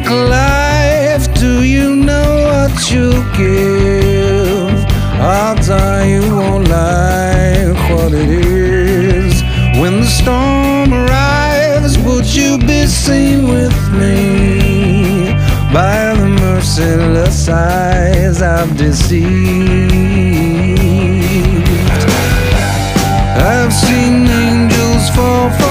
take life? Do you know what you give? I'll die. you won't like what it is. When the storm arrives, would you be seen with me? By the merciless eyes of deceived. I've seen angels fall.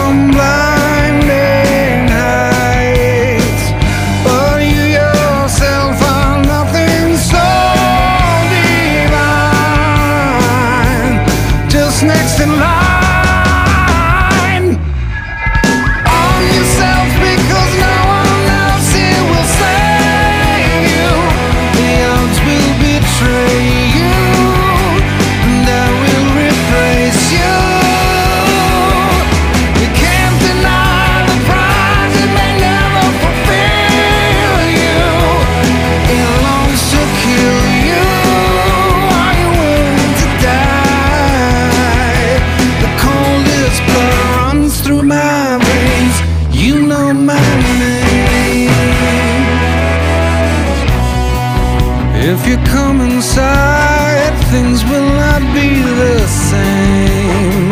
If you come inside, things will not be the same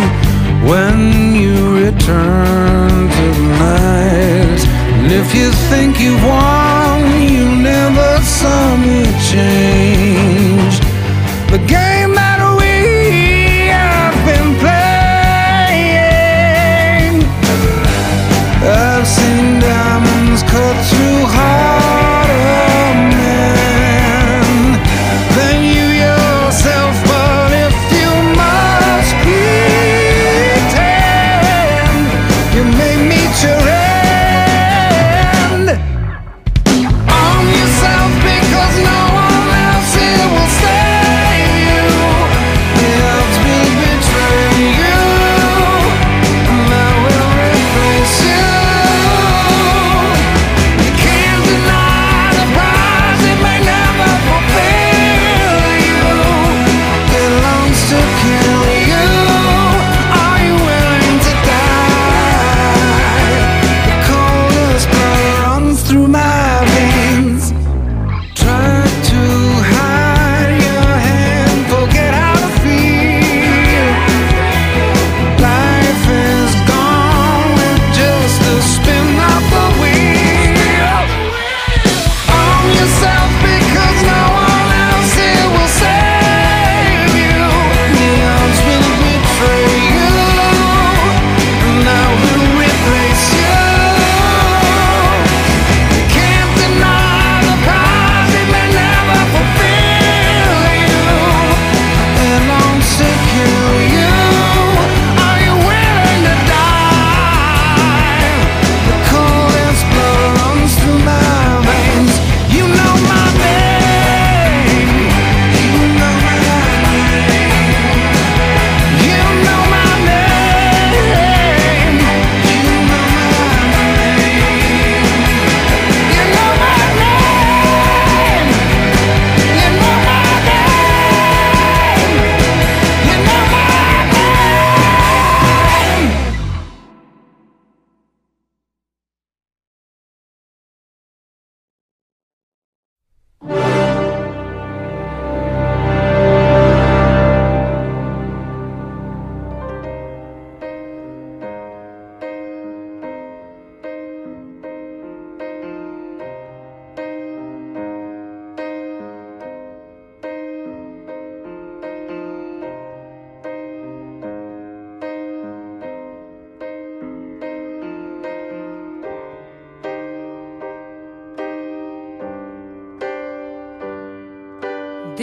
when you return tonight. And if you think you won, you never saw me change.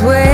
always wait